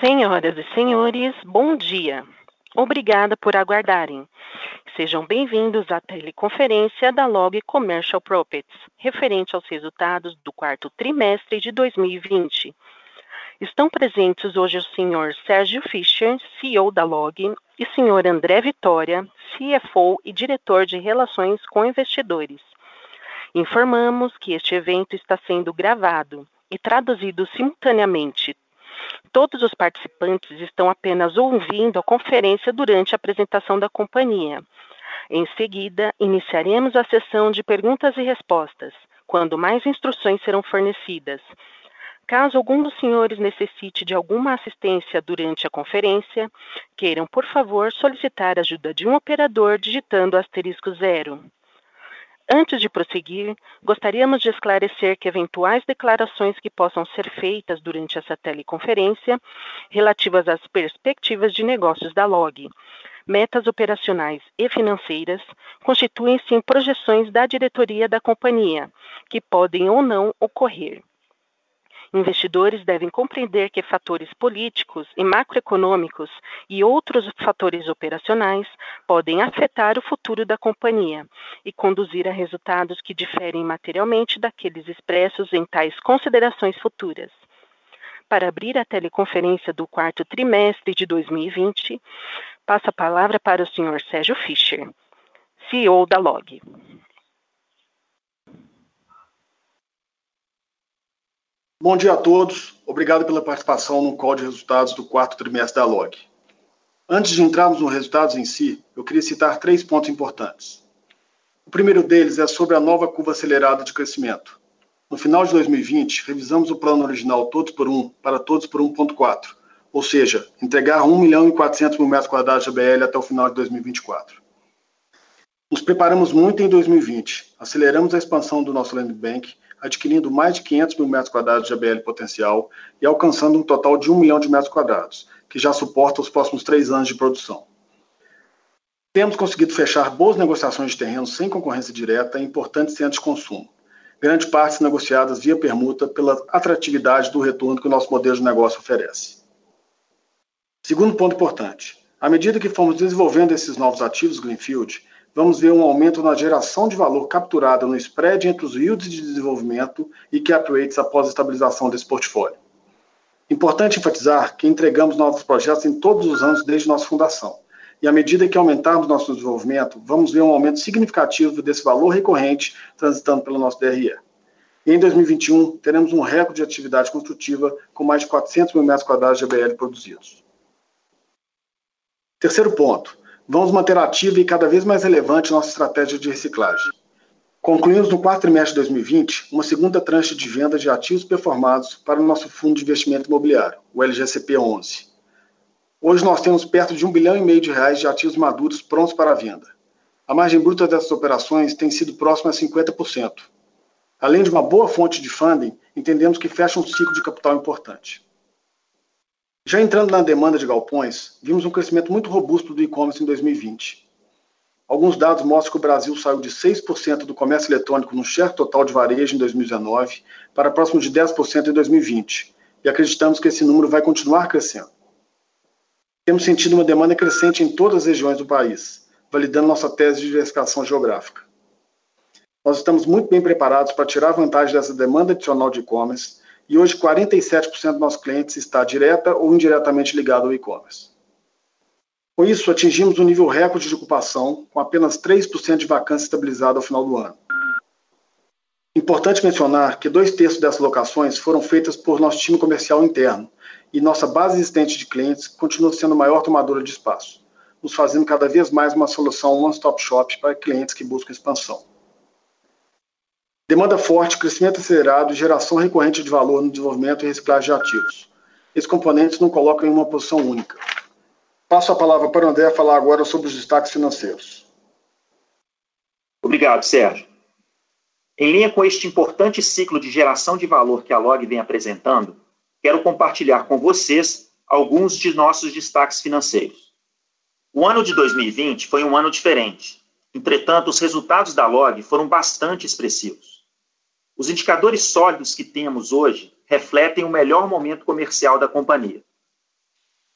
Senhoras e senhores, bom dia. Obrigada por aguardarem. Sejam bem-vindos à teleconferência da Log Commercial Properties, referente aos resultados do quarto trimestre de 2020. Estão presentes hoje o senhor Sérgio Fischer, CEO da Log, e senhor André Vitória, CFO e diretor de Relações com Investidores. Informamos que este evento está sendo gravado e traduzido simultaneamente. Todos os participantes estão apenas ouvindo a conferência durante a apresentação da companhia. Em seguida, iniciaremos a sessão de perguntas e respostas, quando mais instruções serão fornecidas. Caso algum dos senhores necessite de alguma assistência durante a conferência, queiram, por favor, solicitar a ajuda de um operador digitando asterisco zero. Antes de prosseguir, gostaríamos de esclarecer que eventuais declarações que possam ser feitas durante essa teleconferência, relativas às perspectivas de negócios da LOG, metas operacionais e financeiras, constituem-se em projeções da diretoria da companhia, que podem ou não ocorrer. Investidores devem compreender que fatores políticos e macroeconômicos e outros fatores operacionais podem afetar o futuro da companhia e conduzir a resultados que diferem materialmente daqueles expressos em tais considerações futuras. Para abrir a teleconferência do quarto trimestre de 2020, passo a palavra para o Sr. Sérgio Fischer, CEO da LOG. Bom dia a todos. Obrigado pela participação no call de resultados do quarto trimestre da LOG. Antes de entrarmos nos resultados em si, eu queria citar três pontos importantes. O primeiro deles é sobre a nova curva acelerada de crescimento. No final de 2020, revisamos o plano original Todos por Um para Todos por 1.4, ou seja, entregar 1 milhão e 400 mil metros quadrados de ABL até o final de 2024. Nos preparamos muito em 2020, aceleramos a expansão do nosso land bank adquirindo mais de 500 mil metros quadrados de ABL potencial e alcançando um total de 1 milhão de metros quadrados, que já suporta os próximos três anos de produção. Temos conseguido fechar boas negociações de terrenos sem concorrência direta em importantes centros de consumo, grande parte negociadas via permuta pela atratividade do retorno que o nosso modelo de negócio oferece. Segundo ponto importante, à medida que formos desenvolvendo esses novos ativos Greenfield, vamos ver um aumento na geração de valor capturada no spread entre os yields de desenvolvimento e cap rates após a estabilização desse portfólio. Importante enfatizar que entregamos novos projetos em todos os anos desde nossa fundação. E à medida que aumentarmos nosso desenvolvimento, vamos ver um aumento significativo desse valor recorrente transitando pelo nosso DRE. E em 2021, teremos um recorde de atividade construtiva com mais de 400 mil metros quadrados de ABL produzidos. Terceiro ponto, vamos manter ativa e cada vez mais relevante nossa estratégia de reciclagem. Concluímos no quarto trimestre de 2020 uma segunda tranche de venda de ativos performados para o nosso fundo de investimento imobiliário, o LGCP 11. Hoje nós temos perto de um bilhão e meio de reais de ativos maduros prontos para venda. A margem bruta dessas operações tem sido próxima a 50%. Além de uma boa fonte de funding, entendemos que fecha um ciclo de capital importante. Já entrando na demanda de galpões, vimos um crescimento muito robusto do e-commerce em 2020. Alguns dados mostram que o Brasil saiu de 6% do comércio eletrônico no share total de varejo em 2019 para próximo de 10% em 2020, e acreditamos que esse número vai continuar crescendo. Temos sentido uma demanda crescente em todas as regiões do país, validando nossa tese de diversificação geográfica. Nós estamos muito bem preparados para tirar vantagem dessa demanda adicional de e-commerce e hoje 47% dos nossos clientes está direta ou indiretamente ligado ao e-commerce. Com isso, atingimos um nível recorde de ocupação, com apenas 3% de vacância estabilizada ao final do ano. Importante mencionar que dois terços dessas locações foram feitas por nosso time comercial interno e nossa base existente de clientes continua sendo a maior tomadora de espaço, nos fazendo cada vez mais uma solução one-stop shop para clientes que buscam expansão. Demanda forte, crescimento acelerado geração recorrente de valor no desenvolvimento e reciclagem de ativos. Esses componentes não colocam em uma posição única. Passo a palavra para o André falar agora sobre os destaques financeiros. Obrigado, Sérgio. Em linha com este importante ciclo de geração de valor que a Log vem apresentando, quero compartilhar com vocês alguns de nossos destaques financeiros. O ano de 2020 foi um ano diferente. Entretanto, os resultados da Log foram bastante expressivos. Os indicadores sólidos que temos hoje refletem o melhor momento comercial da companhia.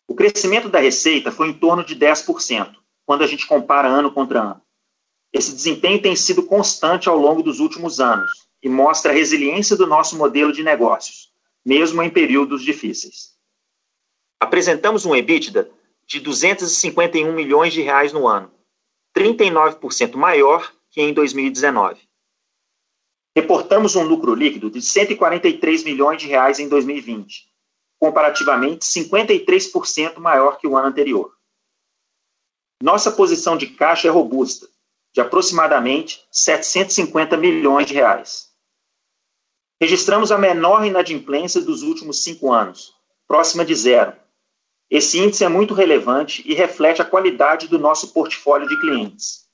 O crescimento da receita foi em torno de 10%, quando a gente compara ano contra ano. Esse desempenho tem sido constante ao longo dos últimos anos e mostra a resiliência do nosso modelo de negócios, mesmo em períodos difíceis. Apresentamos um EBITDA de 251 milhões de reais no ano, 39% maior que em 2019. Reportamos um lucro líquido de 143 milhões de reais em 2020, comparativamente 53% maior que o ano anterior. Nossa posição de caixa é robusta, de aproximadamente 750 milhões de reais. Registramos a menor inadimplência dos últimos cinco anos, próxima de zero. Esse índice é muito relevante e reflete a qualidade do nosso portfólio de clientes.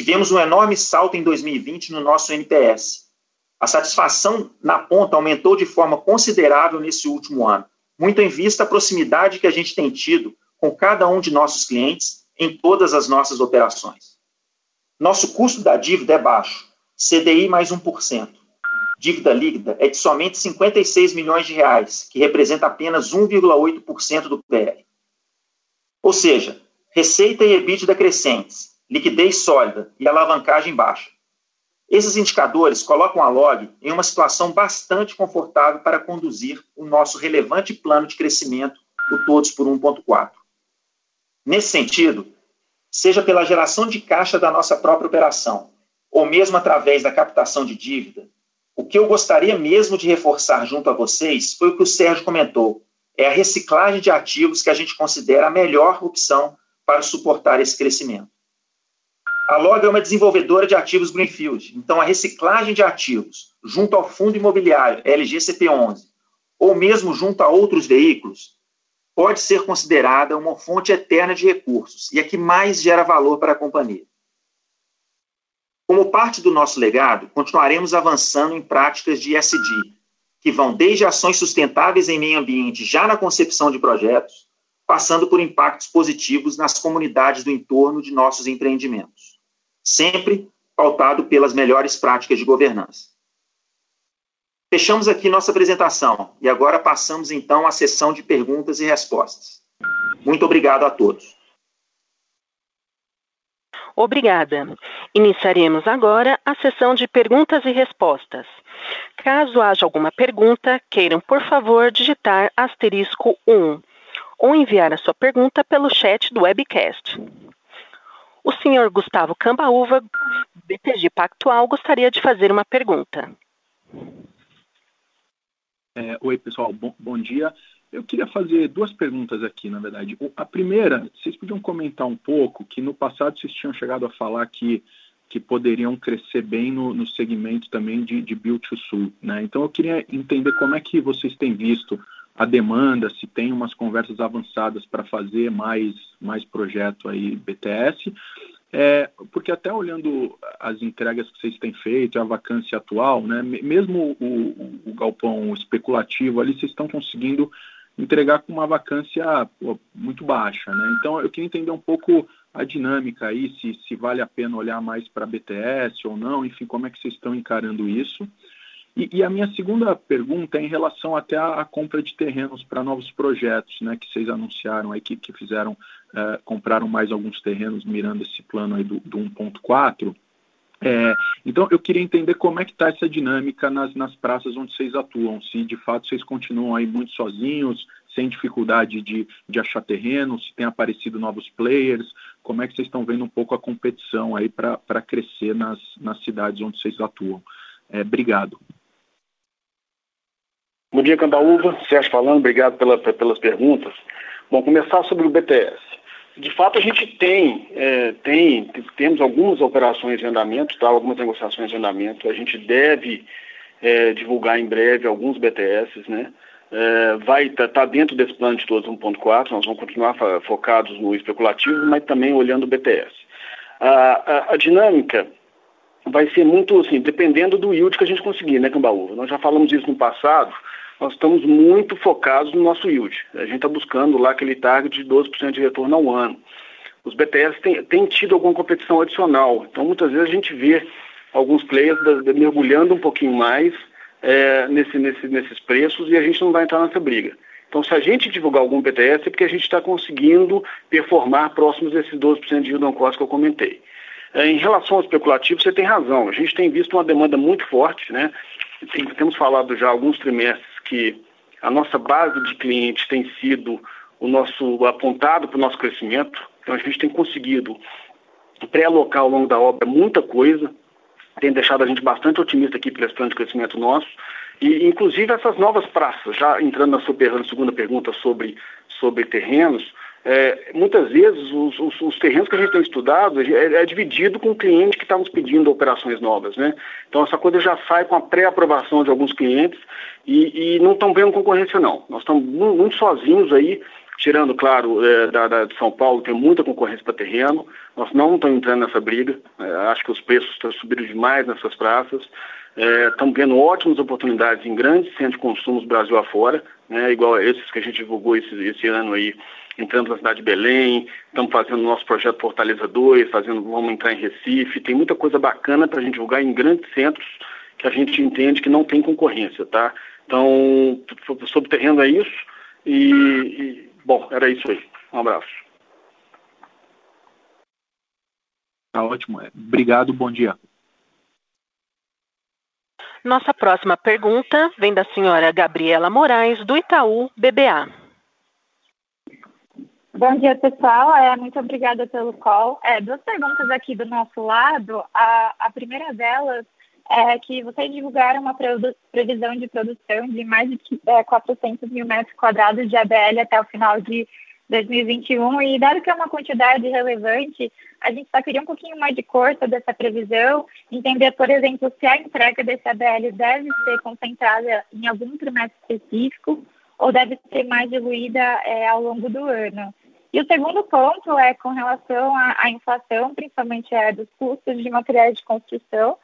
Tivemos um enorme salto em 2020 no nosso NPS. A satisfação na ponta aumentou de forma considerável nesse último ano, muito em vista a proximidade que a gente tem tido com cada um de nossos clientes em todas as nossas operações. Nosso custo da dívida é baixo, CDI mais 1%. Dívida líquida é de somente 56 milhões de reais, que representa apenas 1,8% do PR. Ou seja, receita e EBITDA crescentes, liquidez sólida e alavancagem baixa. Esses indicadores colocam a Log em uma situação bastante confortável para conduzir o nosso relevante plano de crescimento, o Todos por 1.4. Nesse sentido, seja pela geração de caixa da nossa própria operação, ou mesmo através da captação de dívida, o que eu gostaria mesmo de reforçar junto a vocês foi o que o Sérgio comentou: é a reciclagem de ativos que a gente considera a melhor opção para suportar esse crescimento. A Log é uma desenvolvedora de ativos Greenfield, então a reciclagem de ativos junto ao fundo imobiliário LGCP11 ou mesmo junto a outros veículos pode ser considerada uma fonte eterna de recursos e a que mais gera valor para a companhia. Como parte do nosso legado, continuaremos avançando em práticas de ESG, que vão desde ações sustentáveis em meio ambiente já na concepção de projetos, passando por impactos positivos nas comunidades do entorno de nossos empreendimentos, sempre pautado pelas melhores práticas de governança. Fechamos aqui nossa apresentação e agora passamos então à sessão de perguntas e respostas. Muito obrigado a todos. Obrigada. Iniciaremos agora a sessão de perguntas e respostas. Caso haja alguma pergunta, queiram, por favor, digitar asterisco 1 ou enviar a sua pergunta pelo chat do webcast. O senhor Gustavo Cambaúva, BTG Pactual, gostaria de fazer uma pergunta. É, oi, pessoal, bom, bom, dia. Eu queria fazer duas perguntas aqui, na verdade. A primeira, vocês podiam comentar um pouco que no passado vocês tinham chegado a falar que, que poderiam crescer bem no, no segmento também de, de Build to Sul. Né? Então eu queria entender como é que vocês têm visto a demanda, se tem umas conversas avançadas para fazer mais, mais projeto aí BTS. É, porque até olhando as entregas que vocês têm feito, a vacância atual, né, mesmo o, o, o galpão especulativo ali, vocês estão conseguindo entregar com uma vacância pô, muito baixa. Né? Então, eu queria entender um pouco a dinâmica aí, se, se vale a pena olhar mais para BTS ou não, enfim, como é que vocês estão encarando isso. E, e, a minha segunda pergunta é em relação até à, compra de terrenos para novos projetos, né, que vocês anunciaram aí, que, que fizeram, uh, compraram mais alguns terrenos mirando esse plano aí do, do 1.4. É, então, eu queria entender como é que está essa dinâmica nas, nas praças onde vocês atuam, se de fato vocês continuam aí muito sozinhos, sem dificuldade de, de achar terreno, se tem aparecido novos players, como é que vocês estão vendo um pouco a competição aí para crescer nas, nas cidades onde vocês atuam. É, obrigado. Bom dia, Cambaúva. Sérgio falando, obrigado pela, pelas perguntas. Bom, começar sobre o BTS. De fato, a gente tem, é, tem temos algumas operações em andamento, tá? algumas negociações em andamento. A gente deve é, divulgar em breve alguns BTS, né? É, vai estar tá, tá dentro desse plano de todos 1.4, nós vamos continuar focados no especulativo, mas também olhando o BTS. A, a, a dinâmica vai ser muito assim, dependendo do yield que a gente conseguir, né, Cambaúva? Nós já falamos isso no passado, nós estamos muito focados no nosso yield. A gente está buscando lá aquele target de 12% de retorno ao ano. Os BTS têm, têm tido alguma competição adicional, então muitas vezes a gente vê alguns players da, da, mergulhando um pouquinho mais é, nesse, nesse, nesses preços e a gente não vai entrar nessa briga. Então, se a gente divulgar algum BTS, é porque a gente está conseguindo performar próximos desses 12% de yield on cost que eu comentei. É, em relação ao especulativo, você tem razão. A gente tem visto uma demanda muito forte, né? Tem, temos falado já alguns trimestres que a nossa base de clientes tem sido o nosso apontado para o nosso crescimento. Então, a gente tem conseguido pré-alocar ao longo da obra muita coisa, tem deixado a gente bastante otimista aqui pelo plano de crescimento nosso. E, inclusive, essas novas praças, já entrando na sua segunda pergunta sobre, sobre terrenos, é, muitas vezes os, os, os, terrenos que a gente tem estudado é, é dividido com o cliente que está nos pedindo operações novas, né? Então essa coisa já sai com a pré-aprovação de alguns clientes e, e não estão vendo concorrência não. Nós estamos muito sozinhos aí, tirando, claro, é, da, da, de São Paulo, tem muita concorrência para terreno, nós não estamos entrando nessa briga, é, acho que os preços estão subindo demais nessas praças, Estamos é, vendo ótimas oportunidades em grandes centros de consumo do Brasil afora, né, igual esses que a gente divulgou esse, esse ano aí, entrando na cidade de Belém, estamos fazendo nosso projeto Fortaleza 2, fazendo, vamos entrar em Recife, tem muita coisa bacana para a gente divulgar em grandes centros que a gente entende que não tem concorrência, tá? Então, sobre o terreno é isso e, e bom, era isso aí. Um abraço. Tá ótimo. Obrigado, bom dia. Nossa próxima pergunta vem da senhora Gabriela Moraes, do Itaú BBA. Bom dia, pessoal. É, muito obrigada pelo call. É, duas perguntas aqui do nosso lado. A, a primeira delas é que vocês divulgaram uma previsão de produção de mais de é, 400 mil metros quadrados de ABL até o final de 2021 e dado que é uma quantidade relevante, a gente só queria um pouquinho mais de corta dessa previsão, entender, por exemplo, se a entrega desse ABL deve ser concentrada em algum trimestre específico ou deve ser mais diluída é, ao longo do ano. E o segundo ponto é com relação à, à inflação, principalmente é, dos custos de materiais de construção.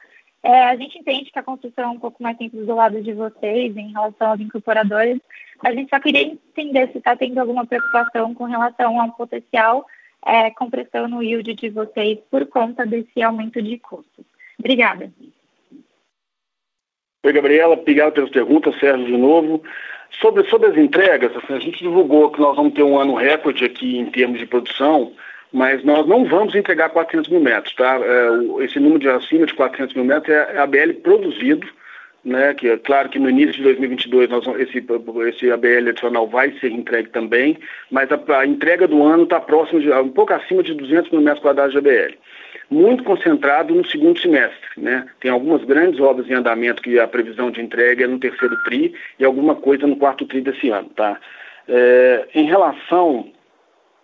É, a gente entende que a construção é um pouco mais simples do lado de vocês em relação aos incorporadores, a gente só queria entender se está tendo alguma preocupação com relação ao potencial é, compressão no yield de vocês por conta desse aumento de custos. Obrigada. Oi, Gabriela, obrigado pelas perguntas, Sérgio, de novo. Sobre, sobre as entregas, assim, a gente divulgou que nós vamos ter um ano recorde aqui em termos de produção, mas nós não vamos entregar 400 mil metros, tá? É, esse número de acima de 400 mil metros é, é a BL produzido, né, que é claro que no início de 2022 nós, esse, esse ABL adicional vai ser entregue também, mas a, a entrega do ano está próximo de, um pouco acima de 200 mil metros quadrados de ABL. Muito concentrado no segundo semestre, né? Tem algumas grandes obras em andamento que a previsão de entrega é no terceiro tri e alguma coisa no quarto tri desse ano, tá? É, em relação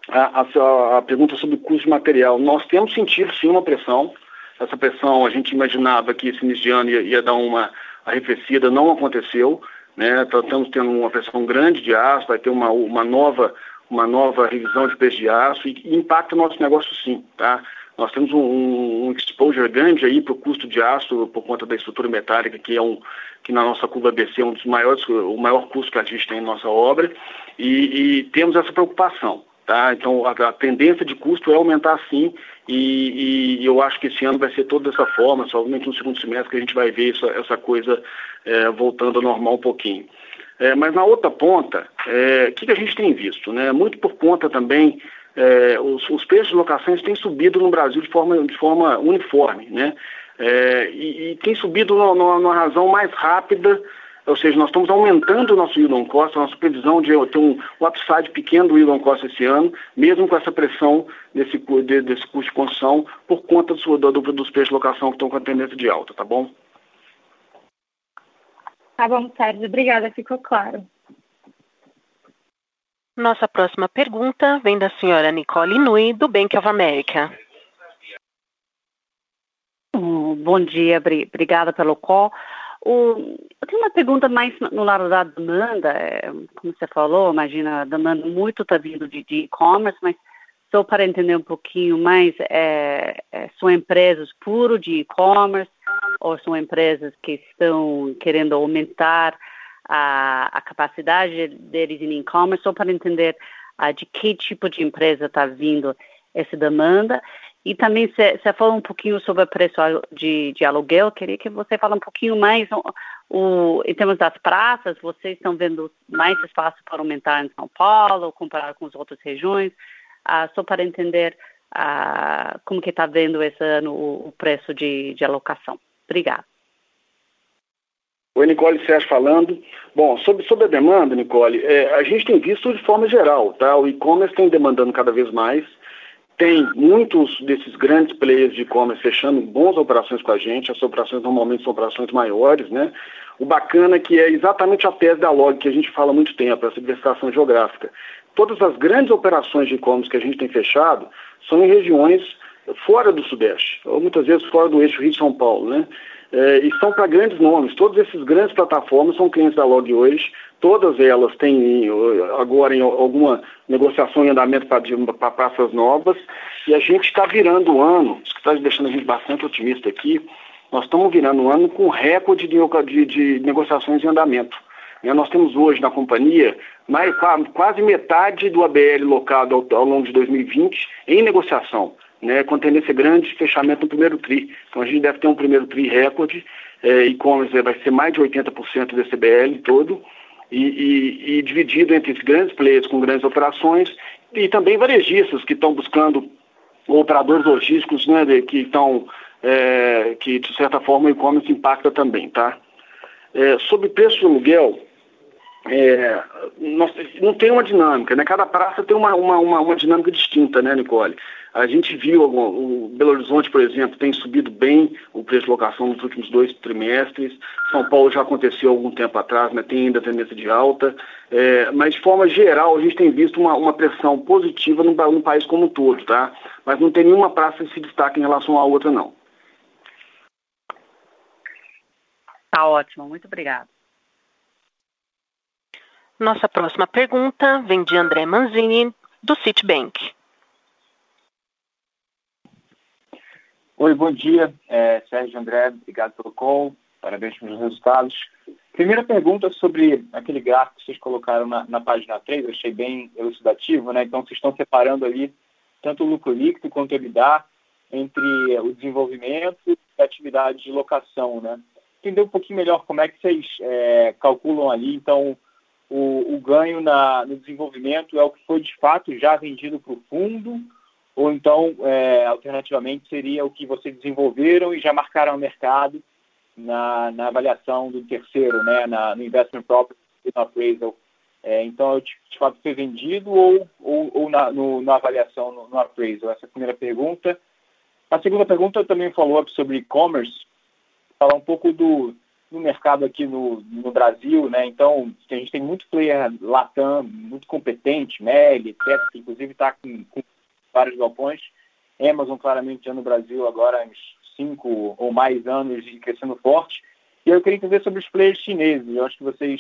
à pergunta sobre o custo de material, nós temos sentido sim uma pressão. Essa pressão a gente imaginava que esse início de ano ia, ia dar uma arrefecida não aconteceu, né? Estamos tendo uma pressão grande de aço, vai ter uma, uma, nova, uma nova revisão de preço de aço e, e impacta o nosso negócio sim, tá? Nós temos um, um exposure grande aí para o custo de aço por conta da estrutura metálica, que é um que na nossa curva BC é um dos maiores, o maior custo que a gente tem em nossa obra, e, e temos essa preocupação. Tá? Então, a, a, tendência de custo é aumentar sim, e, e, eu acho que esse ano vai ser todo dessa forma, somente no segundo semestre que a gente vai ver essa, essa coisa é, voltando ao normal um pouquinho. É, mas na outra ponta, o é, que, que, a gente tem visto? Né? Muito por conta também, é, os, os, preços de locações têm subido no Brasil de forma, de forma uniforme, né? É, e, e, tem subido numa razão mais rápida ou seja, nós estamos aumentando o nosso yield on cost, a nossa previsão de ter um, um upside pequeno do yield on cost esse ano, mesmo com essa pressão desse, de, desse custo de construção, por conta do, do, dos preços de locação que estão com a tendência de alta, tá bom? Tá bom, Sérgio. Obrigada, ficou claro. Nossa próxima pergunta vem da senhora Nicole Nui, do Bank of America. Bom dia, obrigada pelo call. O, eu tenho uma pergunta mais no lado da demanda, é, como você falou, imagina, a demanda muito está vindo de e-commerce, mas só para entender um pouquinho mais, é, é, são empresas puro de e-commerce ou são empresas que estão querendo aumentar a, a capacidade deles em e-commerce, só para entender uh, de que tipo de empresa está vindo essa demanda e também você falou um pouquinho sobre o preço de, de aluguel. Queria que você fale um pouquinho mais O, em termos das praças, vocês estão vendo mais espaço para aumentar em São Paulo, comparado com as outras regiões? Ah, só para entender ah, como que está vendo esse ano o, o preço de, de alocação. Obrigada. Oi, Nicole Sérgio falando. Bom, sobre, sobre a demanda, Nicole, é, a gente tem visto de forma geral, tá? O e-commerce tem demandando cada vez mais. Tem muitos desses grandes players de e-commerce fechando bons operações com a gente. As operações normalmente são operações maiores, né? O bacana é que é exatamente a tese da log que a gente fala há muito tempo, essa diversificação geográfica. Todas as grandes operações de e-commerce que a gente tem fechado são em regiões fora do Sudeste, ou muitas vezes fora do eixo Rio-São Paulo, né? É, e são para grandes nomes. Todas essas grandes plataformas são clientes da Log hoje. Todas elas têm agora em alguma negociação em andamento para praças novas. E a gente está virando o ano, isso que está deixando a gente bastante otimista aqui, nós estamos virando o ano com recorde de, de, de negociações em andamento. Né, nós temos hoje na companhia mais, quase metade do ABL locado ao, ao longo de 2020 em negociação né, com tendência grande de fechamento no primeiro TRI. Então a gente deve ter um primeiro TRI recorde, é, e-commerce vai ser mais de 80% desse BL todo, e, e, e, dividido entre grandes players com grandes operações e também varejistas que estão buscando operadores logísticos né, de, que estão, é, que de certa forma o e-commerce impacta também, tá? É, sobre preço de aluguel, é, nós, não tem uma dinâmica, né? Cada praça tem uma, uma, uma, uma dinâmica distinta, né, Nicole? A gente viu o Belo Horizonte, por exemplo, tem subido bem o preço de locação nos últimos dois trimestres. São Paulo já aconteceu algum tempo atrás, mas tem ainda tendência de alta. É, mas de forma geral, a gente tem visto uma, uma pressão positiva no, no, país como um todo, tá? Mas não tem nenhuma praça que se destaque em relação à outra, não. Tá ótimo, muito obrigada. Nossa próxima pergunta vem de André Manzini, do Citibank. Oi, bom dia. É, Sérgio André, obrigado pelo call, parabéns pelos resultados. Primeira pergunta sobre aquele gráfico que vocês colocaram na, na página 3, eu achei bem elucidativo, né? Então, vocês estão separando ali tanto o lucro líquido quanto o EBITDA entre o desenvolvimento e a atividade de locação, né? Entender um pouquinho melhor como é que vocês é, calculam ali, então, o, o ganho na, no desenvolvimento é o que foi de fato já vendido para o fundo ou então, é, alternativamente, seria o que vocês desenvolveram e já marcaram o mercado na, na avaliação do terceiro, né, na, no investment property no appraisal. É, então, de, de fato foi vendido ou, ou, ou na, no, na avaliação, no, no, appraisal? Essa é a primeira pergunta. A segunda pergunta também falou sobre e-commerce, falar um pouco do, do mercado aqui no, no Brasil, né? Então, a gente tem muito player latam, muito competente, Meli, etc., que inclusive está com, com vários galpões. Amazon claramente já no Brasil agora há uns cinco ou mais anos e crescendo forte. E eu queria entender sobre os players chineses. Eu acho que vocês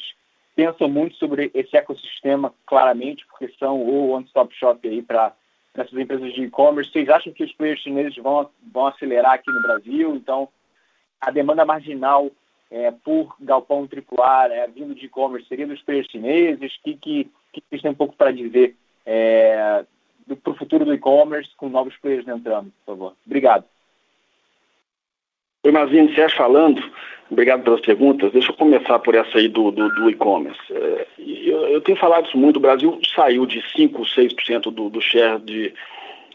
pensam muito sobre esse ecossistema claramente, porque são o one-stop shop aí para essas empresas de e-commerce. Vocês acham que os players chineses vão, vão acelerar aqui no Brasil? Então, a demanda marginal é, por galpão AAA é, vindo de e-commerce seria dos players chineses? O que, que, que vocês têm um pouco para dizer é, para o futuro do e-commerce com novos players entrando, por favor. Obrigado. Oi, Mazinho, Sérgio falando. Obrigado pelas perguntas. Deixa eu começar por essa aí do, do, do e-commerce. É, eu, eu, tenho falado isso muito. O Brasil saiu de 5%, 6% do, do share de,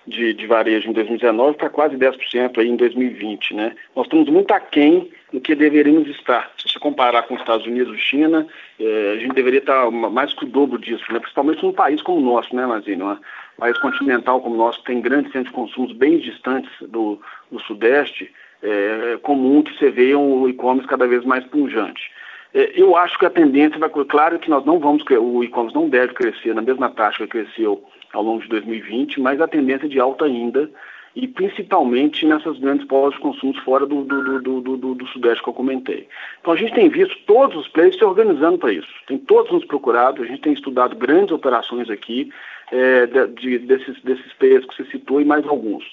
de, de, varejo em 2019 para quase 10% aí em 2020. Né? Nós estamos muito aquém do que deveríamos estar. Se você comparar com os Estados Unidos e China, é, a gente deveria estar mais que o dobro disso, né? principalmente num país como o nosso, né, Mazinho? Né? país continental como o nosso, tem grandes centros de consumo bem distantes do, do Sudeste, é, é comum que você veja um e-commerce cada vez mais pungente. É, eu acho que a tendência vai. Claro que nós não vamos. O e-commerce não deve crescer na mesma taxa que cresceu ao longo de 2020, mas a tendência é de alta ainda, e principalmente nessas grandes polos de consumo fora do, do, do, do, Sudeste que eu comentei. Então a gente tem visto todos os players se organizando para isso. Tem todos nos procurado, a gente tem estudado grandes operações aqui é, de, desses, desses players que você citou e mais alguns.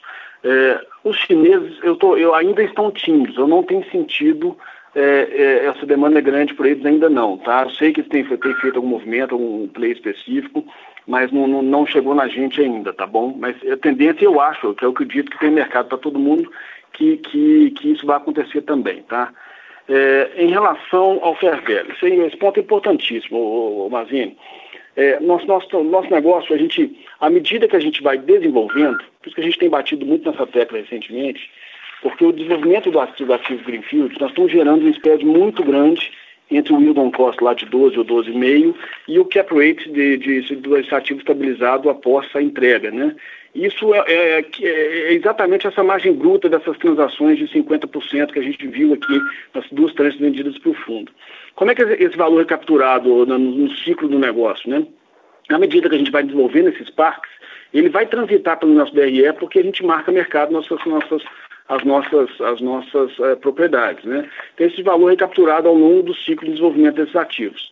É, os chineses, eu, tô, eu ainda estão tímidos, eu não tenho sentido é, é, essa demanda é grande por eles ainda não, tá? Eu sei que tem, tem feito algum movimento, algum play específico, mas não, não, não, chegou na gente ainda, tá bom? Mas a tendência eu acho, que eu acredito que tem mercado para todo mundo, que, que, que isso vai acontecer também, tá? É, em relação ao fair value, esse, ponto é importantíssimo, Mazini. É, nosso, nosso, nosso negócio, a gente, à medida que a gente vai desenvolvendo, por isso que a gente tem batido muito nessa tecla recentemente, porque o desenvolvimento do ativo, do ativo Greenfield, nós estamos gerando um spread muito grande entre o yield on cost lá de 12 ou 12,5 e o cap rate de, de, de, ativo estabilizado após a entrega, né? Isso é, é, é, é, exatamente essa margem bruta dessas transações de 50% que a gente viu aqui nas duas tranches vendidas para o fundo. Como é que esse valor é capturado no, no ciclo do negócio, né? À medida que a gente vai desenvolvendo esses parques, ele vai transitar pelo nosso DRE porque a gente marca mercado nossas, nossas as nossas, as nossas é, propriedades. Né? Então, esse valor é capturado ao longo do ciclo de desenvolvimento desses ativos.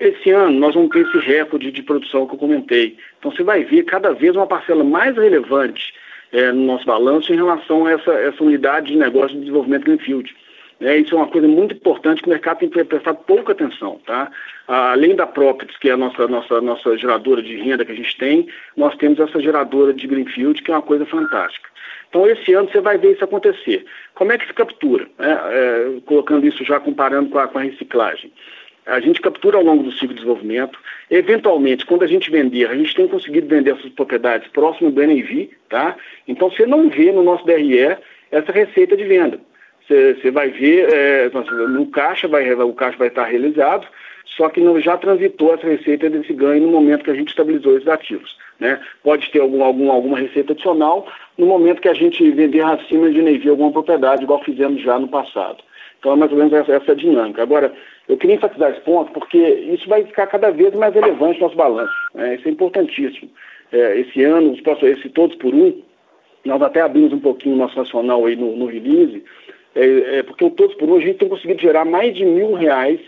Esse ano nós vamos ter esse recorde de produção que eu comentei. Então você vai ver cada vez uma parcela mais relevante é, no nosso balanço em relação a essa, essa unidade de negócio de desenvolvimento Greenfield. É, isso é uma coisa muito importante que o mercado tem que prestar pouca atenção. Tá? Além da Properties, que é a nossa, nossa, nossa geradora de renda que a gente tem, nós temos essa geradora de Greenfield, que é uma coisa fantástica. Então, esse ano você vai ver isso acontecer. Como é que se captura? É, é, colocando isso já comparando com a, com a reciclagem. A gente captura ao longo do ciclo de desenvolvimento. Eventualmente, quando a gente vender, a gente tem conseguido vender essas propriedades próximo do NAV, tá? Então, você não vê no nosso DRE essa receita de venda. Você, vai ver, é, no caixa, vai, o caixa vai estar realizado, só que não, já transitou essa receita desse ganho no momento que a gente estabilizou esses ativos. Né? Pode ter algum, algum, alguma receita adicional no momento que a gente vender acima de NAV alguma propriedade, igual fizemos já no passado. Então é mais ou menos essa, essa dinâmica. Agora, eu queria enfatizar esse ponto porque isso vai ficar cada vez mais relevante no nosso balanço. Né? Isso é importantíssimo. É, esse ano, os esse todos por um, nós até abrimos um pouquinho o nosso nacional aí no, no release, é, é, porque o todos por um a gente tem conseguido gerar mais de mil reais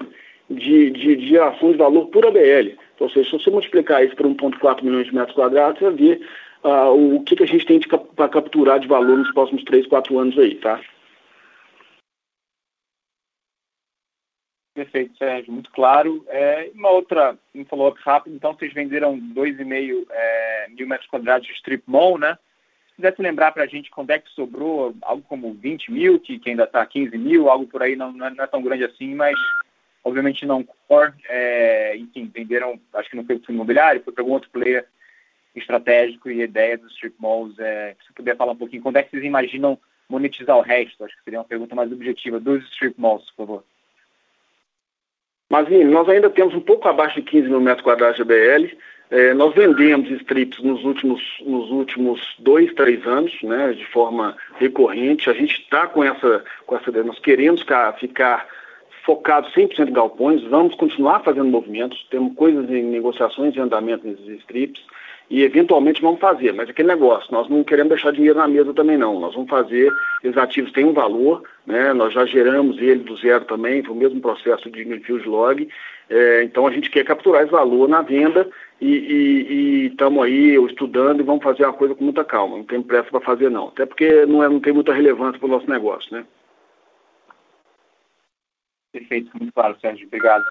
de, de, de geração de valor por ABL. Então, ou seja, se você multiplicar isso por 1,4 milhões de metros quadrados, você vai ver uh, o que, que a gente tem para capturar de valor nos próximos 3, 4 anos aí, tá? Perfeito, Sérgio, muito claro. É, uma outra, um follow-up rápido, então vocês venderam 2,5 é, mil metros quadrados de strip mall, né? Se quisesse lembrar para a gente quando é que sobrou, algo como 20 mil, que, que ainda está 15 mil, algo por aí não, não, é, não, é, tão grande assim, mas obviamente não core, é, enfim, venderam, acho que não foi para o imobiliário, foi para algum outro player estratégico e ideia dos strip malls. É, se você puder falar um pouquinho, quando é que vocês imaginam monetizar o resto? Acho que seria uma pergunta mais objetiva dos strip malls, por favor. Mas nós ainda temos um pouco abaixo de 15 mil metros quadrados de BL. É, nós vendemos strips nos últimos, nos últimos dois, três anos, né, de forma recorrente. A gente está com essa, com essa ideia, nós queremos ficar, focados 100% em galpões, vamos continuar fazendo movimentos, temos coisas em negociações e andamento nesses strips e eventualmente vamos fazer, mas aquele negócio, nós não queremos deixar dinheiro na mesa também não, nós vamos fazer, esses ativos têm um valor, né, nós já geramos ele do zero também, foi o mesmo processo de Greenfield Log, é, então a gente quer capturar esse valor na venda e estamos aí estudando e vamos fazer uma coisa com muita calma, não tem pressa para fazer não, até porque não, é, não tem muita relevância para o nosso negócio, né. Perfeito, muito claro, Sérgio, obrigado.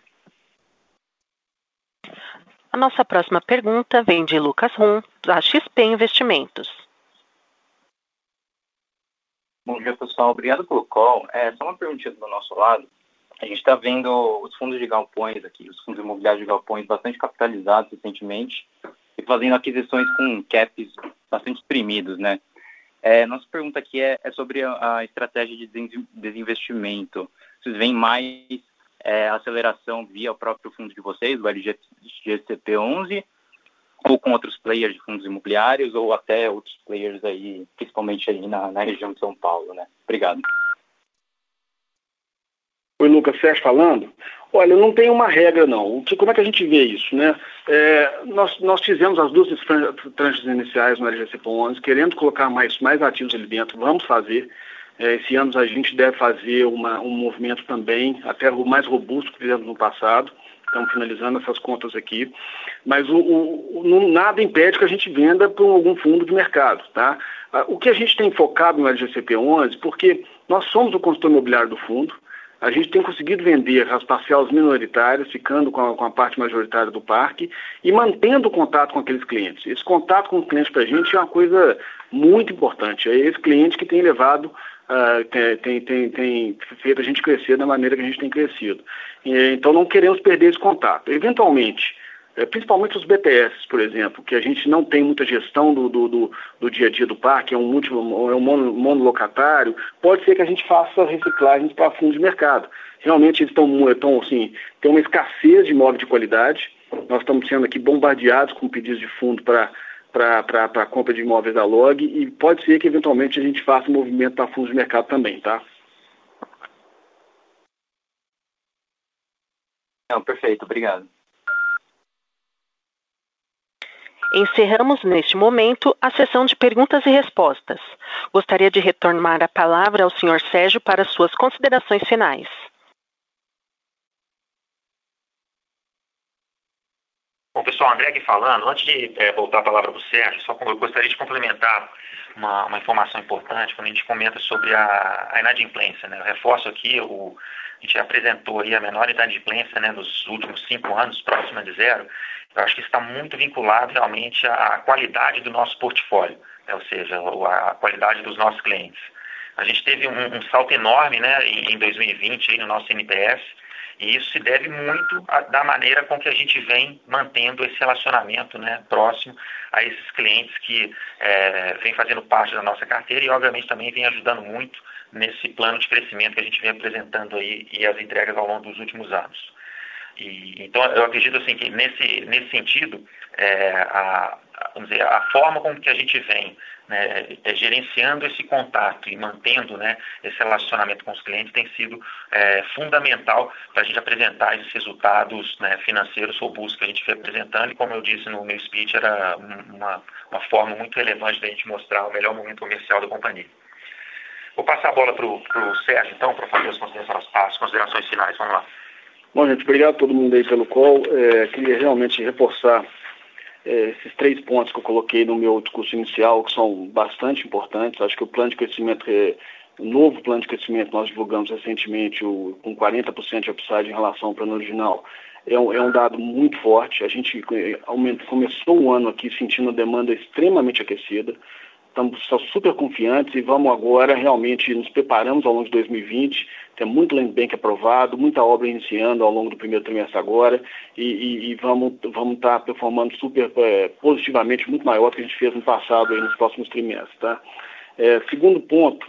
A nossa próxima pergunta vem de Lucas Rum, da XP Investimentos. Bom dia, pessoal. Obrigado pelo call. É só uma perguntinha do nosso lado. A gente está vendo os fundos de galpões aqui, os fundos imobiliários de galpões bastante capitalizados recentemente e fazendo aquisições com caps bastante exprimidos, né? É, nossa pergunta aqui é, é sobre a, a, estratégia de desinvestimento. Vocês veem mais é, aceleração via o próprio fundo de vocês, o LGCP11, ou com outros players de fundos imobiliários, ou até outros players aí, principalmente aí na, na região de São Paulo, né? Obrigado. Oi, Lucas, Sérgio falando. Olha, não tem uma regra, não. Como é que a gente vê isso, né? É, nós, nós fizemos as duas tranches iniciais no LGCP11, querendo colocar mais, mais ativos ali dentro, vamos fazer. É, esse ano a gente deve fazer uma, um movimento também, até o mais robusto que fizemos no passado. Estamos finalizando essas contas aqui. Mas o, o, o nada impede que a gente venda para algum fundo de mercado. Tá? Ah, o que a gente tem focado no LGCP 11, porque nós somos o consultor imobiliário do fundo, a gente tem conseguido vender as parcelas minoritárias, ficando com a, com a, parte majoritária do parque e mantendo contato com aqueles clientes. Esse contato com os clientes para a gente é uma coisa muito importante. É esse cliente que tem levado uh, tem, tem, tem, feito a gente crescer da maneira que a gente tem crescido. E, então não queremos perder esse contato. Eventualmente, é, principalmente os BTS, por exemplo, que a gente não tem muita gestão do, do, do, do dia a dia do parque, é um, múltiplo, é um mono, monolocatário, pode ser que a gente faça reciclagens para fundos de mercado. Realmente eles estão, estão assim, tem uma escassez de imóvel de qualidade, nós estamos sendo aqui bombardeados com pedidos de fundo para para a compra de imóveis da Log e pode ser que eventualmente a gente faça um movimento para fundos de mercado também, tá? Não, perfeito, obrigado. Encerramos neste momento a sessão de perguntas e respostas. Gostaria de retornar a palavra ao Sr. Sérgio para suas considerações finais. Bom, pessoal, André aqui falando. Antes de é, voltar a palavra para o Sérgio, só eu gostaria de complementar uma, uma, informação importante quando a gente comenta sobre a, a inadimplência. Né? Eu reforço aqui, o, a gente apresentou aí a menor inadimplência né, nos últimos cinco anos, próxima de zero. Eu acho que está muito vinculado realmente à qualidade do nosso portfólio, né? ou seja, a qualidade dos nossos clientes. A gente teve um, um salto enorme né, em 2020 aí no nosso NPS, e isso se deve muito a, da maneira com que a gente vem mantendo esse relacionamento né, próximo a esses clientes que é, vêm fazendo parte da nossa carteira e, obviamente, também vem ajudando muito nesse plano de crescimento que a gente vem apresentando aí e as entregas ao longo dos últimos anos. E, então, eu acredito assim que nesse, nesse sentido, é, a, vamos dizer, a forma como que a gente vem né, é, gerenciando esse contato e mantendo né, esse relacionamento com os clientes tem sido é, fundamental para a gente apresentar esses resultados né, financeiros robustos que a gente foi apresentando e como eu disse no meu speech, era uma, uma forma muito relevante da gente mostrar o melhor momento comercial da companhia. Vou passar a bola para o Sérgio, então, para fazer as considerações, as considerações finais. Vamos lá. Bom, gente, obrigado a todo mundo aí pelo call. É, queria realmente reforçar esses três pontos que eu coloquei no meu discurso inicial, que são bastante importantes. Acho que o plano de crescimento, é, o novo plano de crescimento, nós divulgamos recentemente o, com 40% de upside em relação ao plano original. É um, é um dado muito forte. A gente aumentou, começou o ano aqui sentindo a demanda extremamente aquecida estamos super confiantes e vamos agora realmente nos preparamos ao longo de 2020. Tem muito land bank aprovado, muita obra iniciando ao longo do primeiro trimestre agora e, e, e vamos vamos estar tá performando super é, positivamente, muito maior do que a gente fez no passado aí nos próximos trimestres, tá? É, segundo ponto,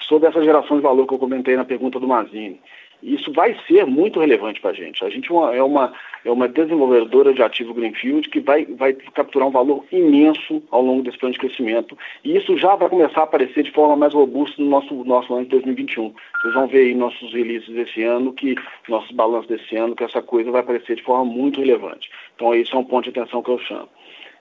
sobre essa geração de valor que eu comentei na pergunta do Mazini. Isso vai ser muito relevante para a gente. A gente é uma, é uma desenvolvedora de ativo Greenfield que vai, vai capturar um valor imenso ao longo desse plano de crescimento. E isso já vai começar a aparecer de forma mais robusta no nosso, nosso ano de 2021. Vocês vão ver aí nossos releases desse ano, que nossos balanços desse ano, que essa coisa vai aparecer de forma muito relevante. Então, isso é um ponto de atenção que eu chamo.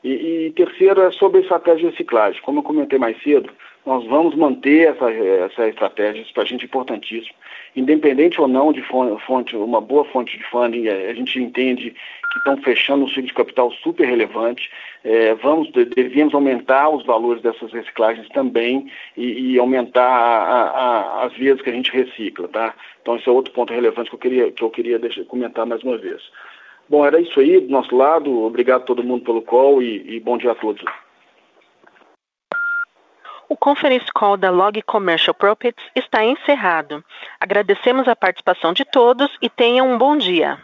E, e terceiro é sobre estratégia de reciclagem. Como eu comentei mais cedo, nós vamos manter essa, essa estratégia, isso para a gente é importantíssimo. Independente ou não de fonte, uma boa fonte de funding, a gente entende que estão fechando um ciclo de capital super relevante. É, vamos, devíamos aumentar os valores dessas reciclagens também e, e aumentar a, a, as vezes que a gente recicla, tá? Então esse é outro ponto relevante que eu queria, que eu queria deixar, comentar mais uma vez. Bom, era isso aí do nosso lado. Obrigado a todo mundo pelo call e, e bom dia a todos. O conference call da Log Commercial Properties está encerrado. Agradecemos a participação de todos e tenham um bom dia.